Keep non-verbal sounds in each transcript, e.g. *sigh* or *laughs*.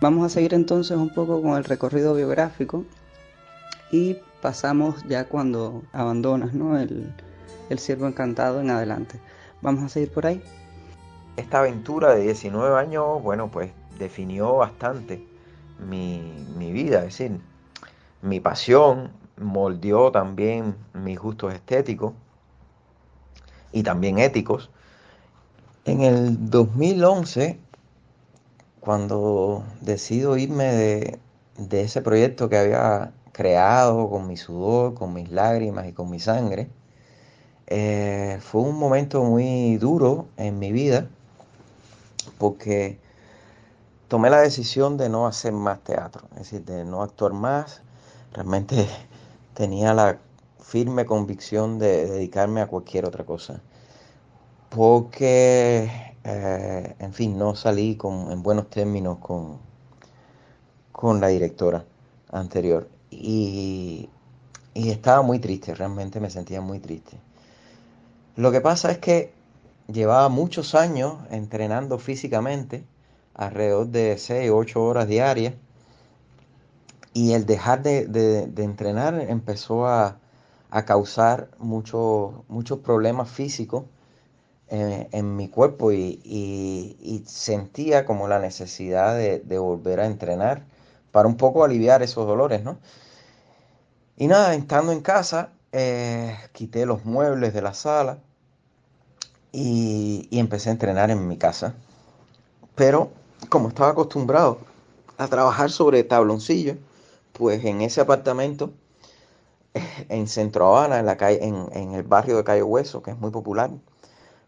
Vamos a seguir entonces un poco con el recorrido biográfico y pasamos ya cuando abandonas ¿no? el, el Ciervo Encantado en adelante. Vamos a seguir por ahí. Esta aventura de 19 años, bueno, pues definió bastante mi, mi vida, es decir, mi pasión, moldeó también mis gustos estéticos y también éticos. En el 2011, cuando decido irme de, ese proyecto que había creado con mi sudor, con mis lágrimas y con mi sangre, eh, fue un momento muy duro en mi vida porque tomé la decisión de no hacer más teatro, es decir, de no actuar más. Realmente *laughs* tenía la firme convicción de dedicarme a cualquier otra cosa. Porque, eh, en fin, no salí con, en buenos términos con, con la directora anterior. Y, y estaba muy triste, realmente me sentía muy triste. Lo que pasa es que llevaba muchos años entrenando físicamente, alrededor de 6 o 8 horas diarias, y el dejar de, entrenar empezó a, causar muchos muchos problemas físicos en, mi cuerpo y, sentía como la necesidad de, volver a entrenar para un poco aliviar esos dolores, ¿no? Y nada, estando en casa, eh, quité los muebles de la sala, y, empecé a entrenar en mi casa. Pero como estaba acostumbrado a trabajar sobre tabloncillo, pues en ese apartamento en Centro Habana, en, la calle, en, el barrio de Calle Hueso, que es muy popular,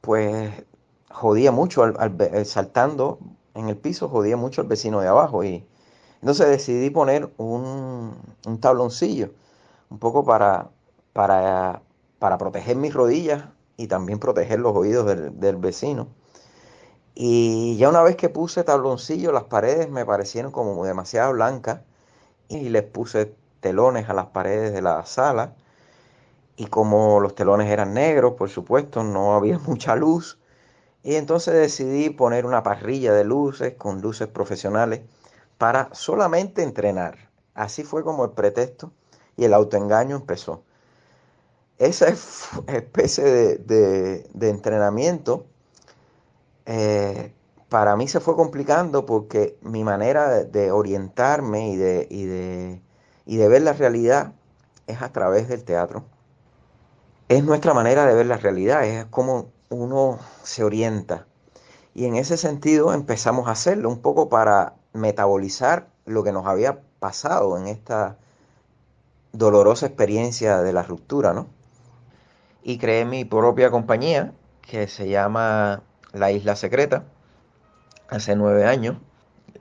pues jodía mucho al, eh, saltando en el piso, jodía mucho al vecino de abajo. Y entonces decidí poner un, un tabloncillo, un poco para, para, para proteger mis rodillas y también proteger los oídos del, vecino. Y ya una vez que puse tabloncillo, las paredes me parecieron como demasiado blancas y les puse telones a las paredes de la sala. Y como los telones eran negros, por supuesto, no había *laughs* mucha luz. Y entonces decidí poner una parrilla de luces con luces profesionales para solamente entrenar. Así fue como el pretexto y el autoengaño empezó esa *laughs* especie de, entrenamiento eh, para mí se fue complicando porque mi manera de, orientarme y de, y de, ver la realidad es a través del teatro. Es nuestra manera de ver la realidad, es como uno se orienta. Y en ese sentido empezamos a hacerlo un poco para metabolizar lo que nos había pasado en esta dolorosa experiencia de la ruptura, ¿no? y creé mi propia compañía que se llama La Isla Secreta hace nueve años.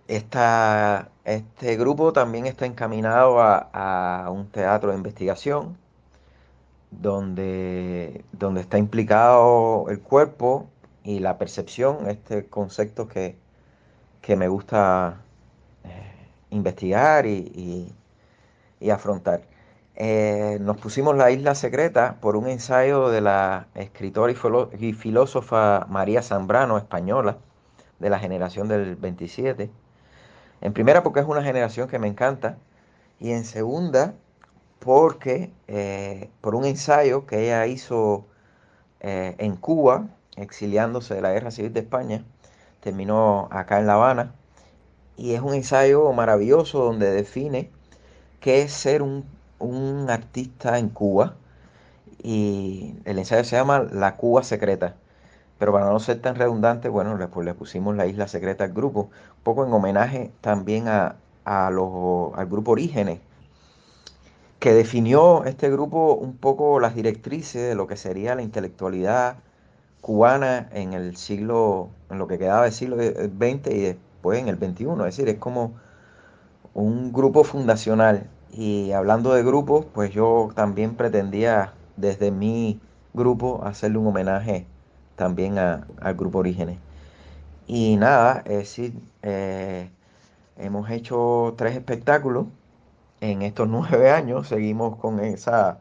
este grupo también está encaminado a, un teatro de investigación donde, donde está implicado el cuerpo y la percepción, este concepto que, me gusta eh, investigar y afrontar. Eh, nos pusimos la isla secreta por un ensayo de la escritora y, filósofa María Zambrano, española, de la generación del 27. En primera porque es una generación que me encanta y en segunda porque eh, por un ensayo que ella hizo eh, en Cuba, exiliándose de la Guerra Civil de España, terminó acá en La Habana y es un ensayo maravilloso donde define qué es ser un un artista en Cuba y el ensayo se llama La Cuba Secreta. Pero para no ser tan redundante, bueno, le, pues le pusimos la isla secreta al grupo, un poco en homenaje también a, los, al grupo Orígenes, que definió este grupo un poco las directrices de lo que sería la intelectualidad cubana en el siglo, en lo que quedaba del siglo XX y después en el XXI. Es decir, es como un grupo fundacional y hablando de grupos, pues yo también pretendía desde mi grupo hacerle un homenaje también al grupo Orígenes. Y nada, es decir, eh, hemos hecho tres espectáculos en estos nueve años, seguimos con, esa,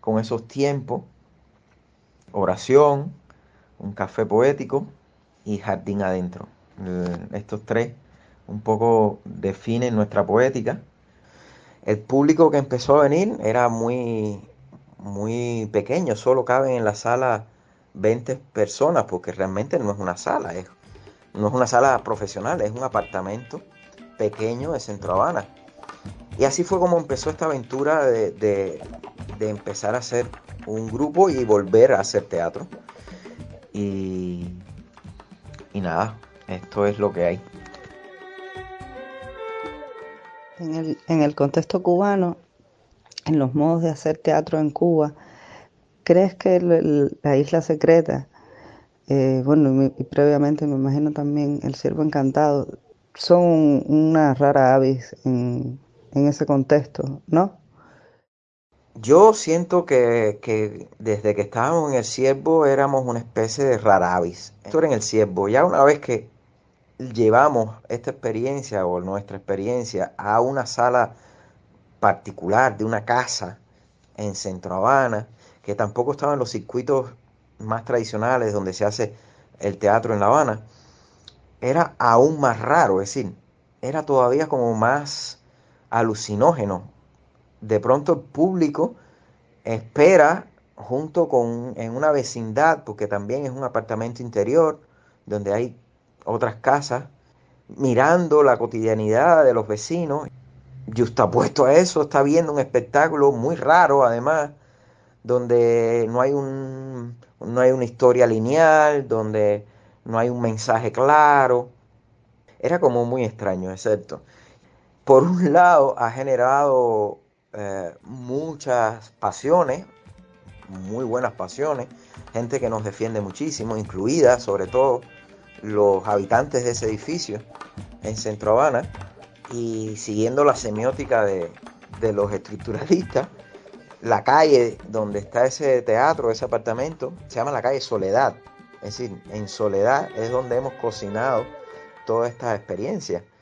con esos tiempos, oración, un café poético y jardín adentro. Estos tres un poco define nuestra poética. El público que empezó a venir era muy, muy pequeño, solo caben en la sala 20 personas, porque realmente no es una sala, es, no es una sala profesional, es un apartamento pequeño de Centro Habana. Y así fue como empezó esta aventura de, de, empezar a hacer un grupo y volver a hacer teatro. Y, y nada, esto es lo que hay. En el, en el contexto cubano, en los modos de hacer teatro en Cuba, ¿crees que la isla secreta, eh, bueno, y, y, previamente me imagino también el Ciervo Encantado, son una rara avis en, en ese contexto, ¿no? Yo siento que, que, desde que estábamos en el ciervo éramos una especie de rara avis. Esto era en el ciervo. Ya una vez que llevamos esta experiencia o nuestra experiencia a una sala particular de una casa en Centro Habana, que tampoco estaba en los circuitos más tradicionales donde se hace el teatro en La Habana, era aún más raro, es decir, era todavía como más alucinógeno. De pronto el público espera junto con en una vecindad, porque también es un apartamento interior donde hay otras casas, mirando la cotidianidad de los vecinos. Justapuesto a eso, está viendo un espectáculo muy raro, además, donde no hay, un, no hay una historia lineal, donde no hay un mensaje claro. Era como muy extraño, excepto. Por un lado, ha generado eh, muchas pasiones, muy buenas pasiones, gente que nos defiende muchísimo, incluida sobre todo los habitantes de ese edificio en Centro Habana y siguiendo la semiótica de, los estructuralistas, la calle donde está ese teatro, ese apartamento, se llama la calle Soledad. Es decir, en Soledad es donde hemos cocinado toda esta experiencia. *laughs*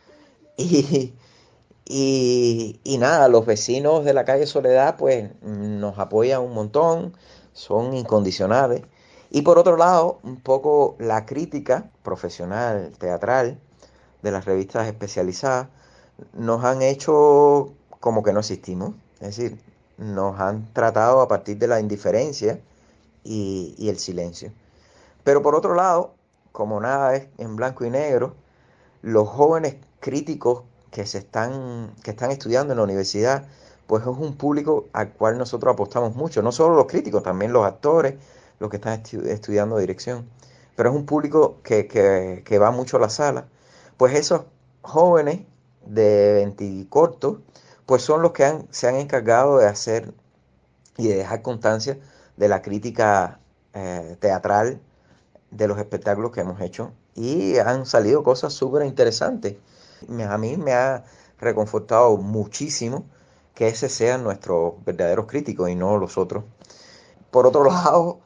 Y, y, y, nada, los vecinos de la calle Soledad pues nos apoyan un montón, son incondicionales. Y por otro lado, un poco la crítica profesional, teatral, de las revistas especializadas, nos han hecho como que no existimos. Es decir, nos han tratado a partir de la indiferencia y, y el silencio. Pero por otro lado, como nada es en blanco y negro, los jóvenes críticos que se están, que están estudiando en la universidad, pues es un público al cual nosotros apostamos mucho, no solo los críticos, también los actores, los que están estu estudiando dirección, pero es un público que, que, que, va mucho a la sala, pues esos jóvenes de 20 cortos, pues son los que han, se han encargado de hacer y de dejar constancia de la crítica eh, teatral de los espectáculos que hemos hecho y han salido cosas súper interesantes. A mí me ha reconfortado muchísimo que ese sean nuestros verdaderos críticos y no los otros. Por otro *laughs* lado,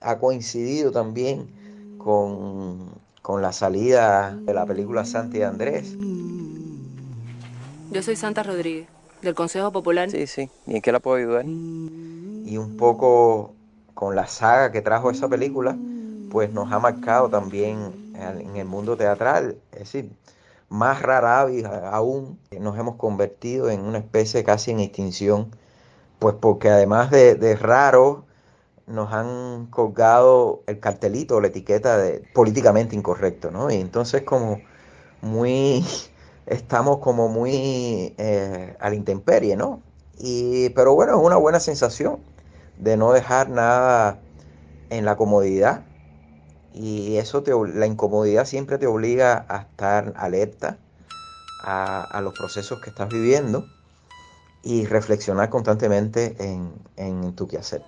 ha coincidido también con, con la salida de la película Santi Andrés. Yo soy Santa Rodríguez, del Consejo Popular. Sí, sí. ¿Y en qué la puedo ayudar? Y un poco con la saga que trajo esa película, pues nos ha marcado también en el mundo teatral. Es decir, más rara aún, nos hemos convertido en una especie casi en extinción, pues porque además de, de raro, nos han colgado el cartelito o la etiqueta de políticamente incorrecto, ¿no? Y entonces como muy, *laughs* estamos como muy eh, a la intemperie, ¿no? Y, pero bueno, es una buena sensación de no dejar nada en la comodidad. Y eso, te, la incomodidad siempre te obliga a estar alerta a, a los procesos que estás viviendo y reflexionar constantemente en, en tu quehacer.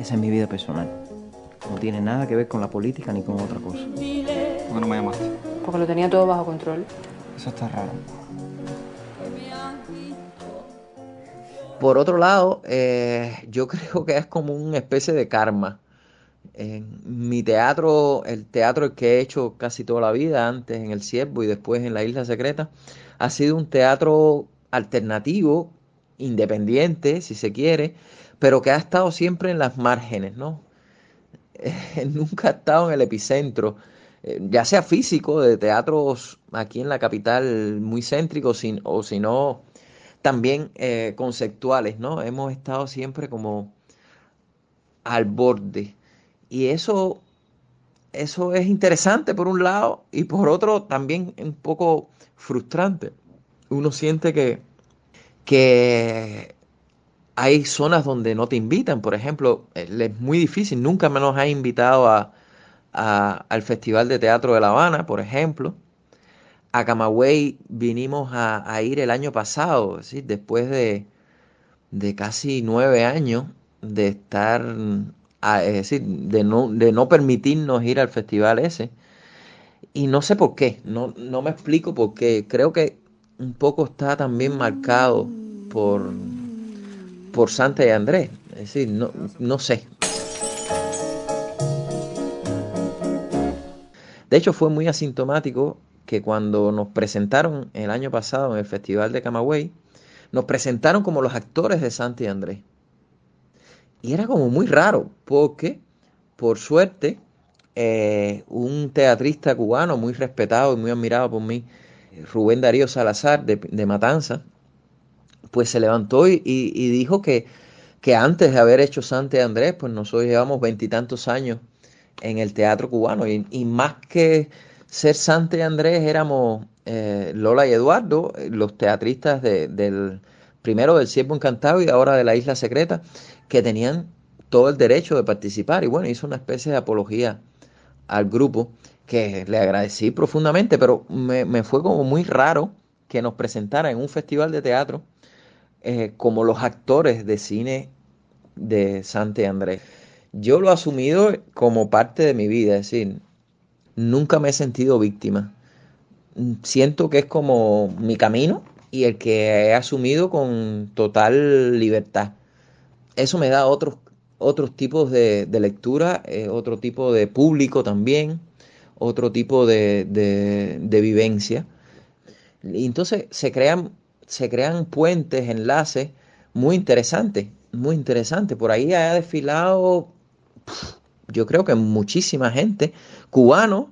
Esa es mi vida personal. No tiene nada que ver con la política ni con otra cosa. ¿Por qué no me llamaste? Porque lo tenía todo bajo control. Eso está raro. Por otro lado, eh, yo *laughs* creo que es como una especie de karma. En mi teatro, el teatro que he hecho casi toda la vida, antes en El Ciervo y después en La Isla Secreta, ha sido un teatro alternativo, independiente, si se quiere, pero que ha estado siempre en las márgenes, ¿no? *laughs* Nunca ha estado en el epicentro eh, ya sea físico, de teatros aquí en la capital muy céntricos, o si no, también eh, conceptuales, ¿no? Hemos estado siempre como al borde. Y eso, eso es interesante por un lado y por otro también un poco frustrante. Uno siente que, que hay zonas donde no te invitan. Por ejemplo, es muy difícil, nunca me nos ha invitado a, al Festival de Teatro de La Habana, por ejemplo. A Camagüey vinimos a, ir el año pasado, después de, de casi nueve años de estar, es decir, de no, de no permitirnos ir al festival ese. Y no sé por qué, no, no me explico por qué. Creo que un poco está también marcado por, por Santa y Andrés. Es decir, no, no sé. De hecho, fue muy asintomático que cuando nos presentaron el año pasado en el Festival de Camagüey, nos presentaron como los actores de Santa y Andrés. Y era como muy raro, porque, por suerte, eh, un teatrista cubano muy respetado y muy admirado por mí, Rubén Darío Salazar de, Matanza, pues se levantó y, dijo que, que, antes de haber hecho Santa Andrés, pues nosotros llevamos veintitantos años en el teatro cubano. Y, más que ser Santa Andrés éramos eh, Lola y Eduardo, los teatristas del primero del Ciervo Encantado y ahora de la Isla Secreta, que tenían todo el derecho de participar. Y bueno, hizo una especie de apología al grupo que le agradecí profundamente, pero me, fue como muy raro que nos presentara en un festival de teatro eh, como los actores de cine de Sante Andrés. Yo lo he asumido como parte de mi vida, es decir, nunca me he sentido víctima. Siento que es como mi camino y el que he asumido con total libertad eso me da otros, otros tipos de, lectura, eh, otro tipo de público también, otro tipo de, de, vivencia. Y entonces se crean, se crean puentes, enlaces muy interesantes, muy interesantes. Por ahí ha desfilado, yo creo que muchísima gente, cubanos,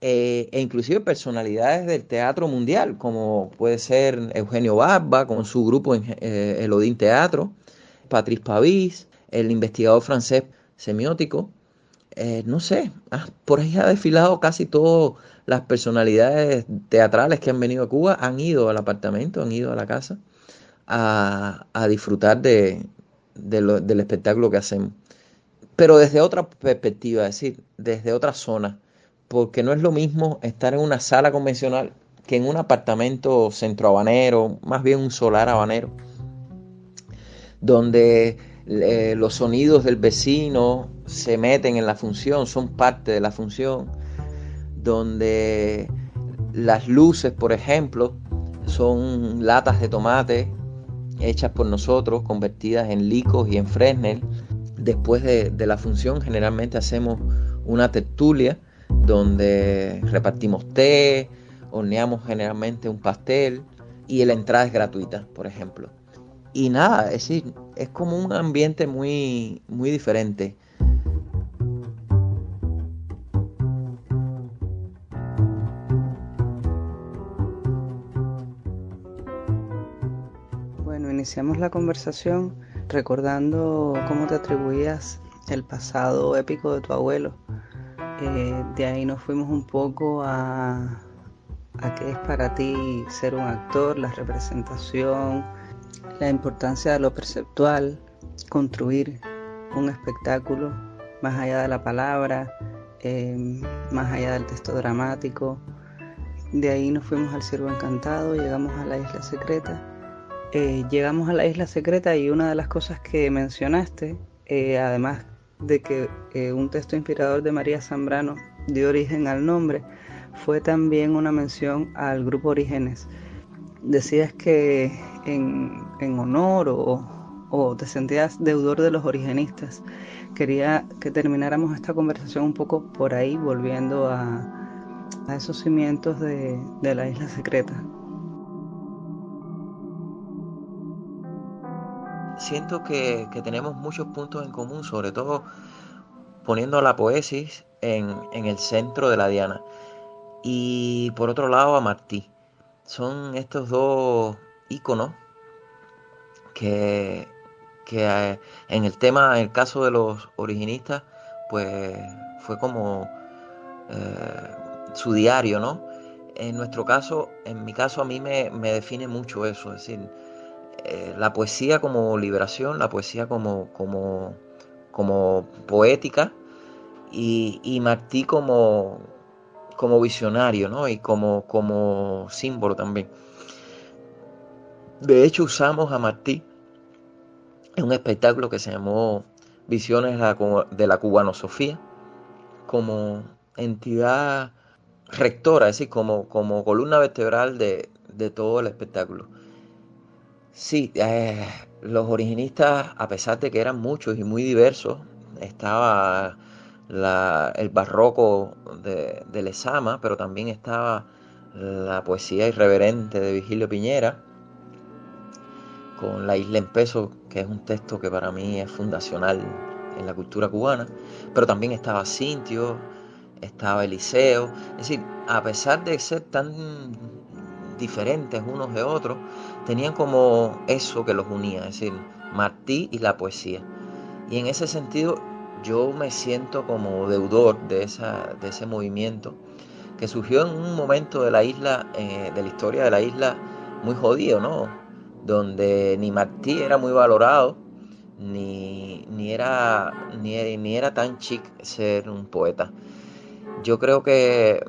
eh, e inclusive personalidades del teatro mundial, como puede ser Eugenio Barba con su grupo en eh, el Odín Teatro, Patrice Pavís, el investigador francés semiótico. Eh, no sé, ah, por ahí ha desfilado casi todas las personalidades teatrales que han venido a Cuba, han ido al apartamento, han ido a la casa a, disfrutar de, del espectáculo que hacemos. Pero desde otra perspectiva, es decir, desde otra zona, porque no es lo mismo estar en una sala convencional que en un apartamento centrohabanero, más bien un solar habanero donde eh, los sonidos del vecino se meten en la función, son parte de la función, donde las luces, por ejemplo, son latas de tomate hechas por nosotros, convertidas en licos y en Fresnel. Después de, de la función generalmente hacemos una tertulia donde repartimos té, horneamos generalmente un pastel y la entrada es gratuita, por ejemplo y nada, es decir, es como un ambiente muy, muy diferente. Bueno, iniciamos la conversación recordando cómo te atribuías el pasado épico de tu abuelo. Eh, de ahí nos fuimos un poco a, a qué es para ti ser un actor, la representación, la importancia de lo perceptual, construir un espectáculo más allá de la palabra, em, más allá del texto dramático. De ahí nos fuimos al Ciervo Encantado, llegamos a la isla secreta. Eh, llegamos a la isla secreta y una de las cosas que mencionaste, eh, además de que eh, un texto inspirador de María Zambrano dio origen al nombre, fue también una mención al grupo Orígenes. Decías que en, honor o, te sentías deudor de los origenistas. Quería que termináramos esta conversación un poco por ahí, volviendo a, esos cimientos de, la isla secreta. Siento que, tenemos muchos puntos en común, sobre todo poniendo la poesis en, en el centro de la diana. Y por otro lado a Martí. Son estos dos íconos que, que eh, en el tema, en el caso de los originistas, pues fue como eh, su diario, ¿no? En nuestro caso, en mi caso, a mí me, me define mucho eso, es decir, eh, la poesía como liberación, la poesía como, como, poética y, Martí como, como visionario, ¿no? Y como, como símbolo también. De hecho, usamos a Martí en un espectáculo que se llamó Visiones de la Cubanosofía como entidad rectora, es decir, como, como columna vertebral de todo el espectáculo. Sí, eh, los originistas, a pesar de que eran muchos y muy diversos, estaba la, el barroco de, de Lezama, pero también estaba la poesía irreverente de Vigilio Piñera, con La isla en peso, que es un texto que para mí es fundacional en la cultura cubana, pero también estaba Cintio, estaba Eliseo, es decir, a pesar de ser tan diferentes unos de otros, tenían como eso que los unía, es decir, Martí y la poesía. Y en ese sentido yo me siento como deudor de, esa, de ese movimiento que surgió en un momento de la isla, eh, de la historia de la isla, muy jodido, ¿no? Donde ni Martí era muy valorado, ni, ni, era, ni, ni era tan chic ser un poeta. Yo creo que,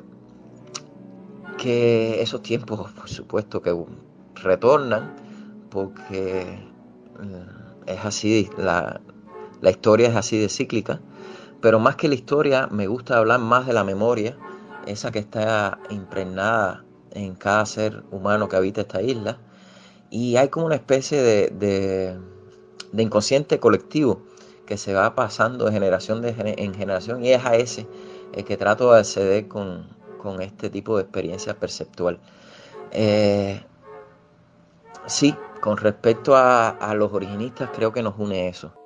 que esos tiempos, por supuesto, que retornan, porque eh, es así, la, la historia es así de cíclica, pero más que la historia me gusta hablar más de la memoria, esa que está impregnada en cada ser humano que habita esta isla, y hay como una especie de, de, inconsciente colectivo que se va pasando de generación de, en generación, y es a ese el que trato de acceder con, con este tipo de experiencia perceptual. Eh, sí, con respecto a, a los originistas creo que nos une eso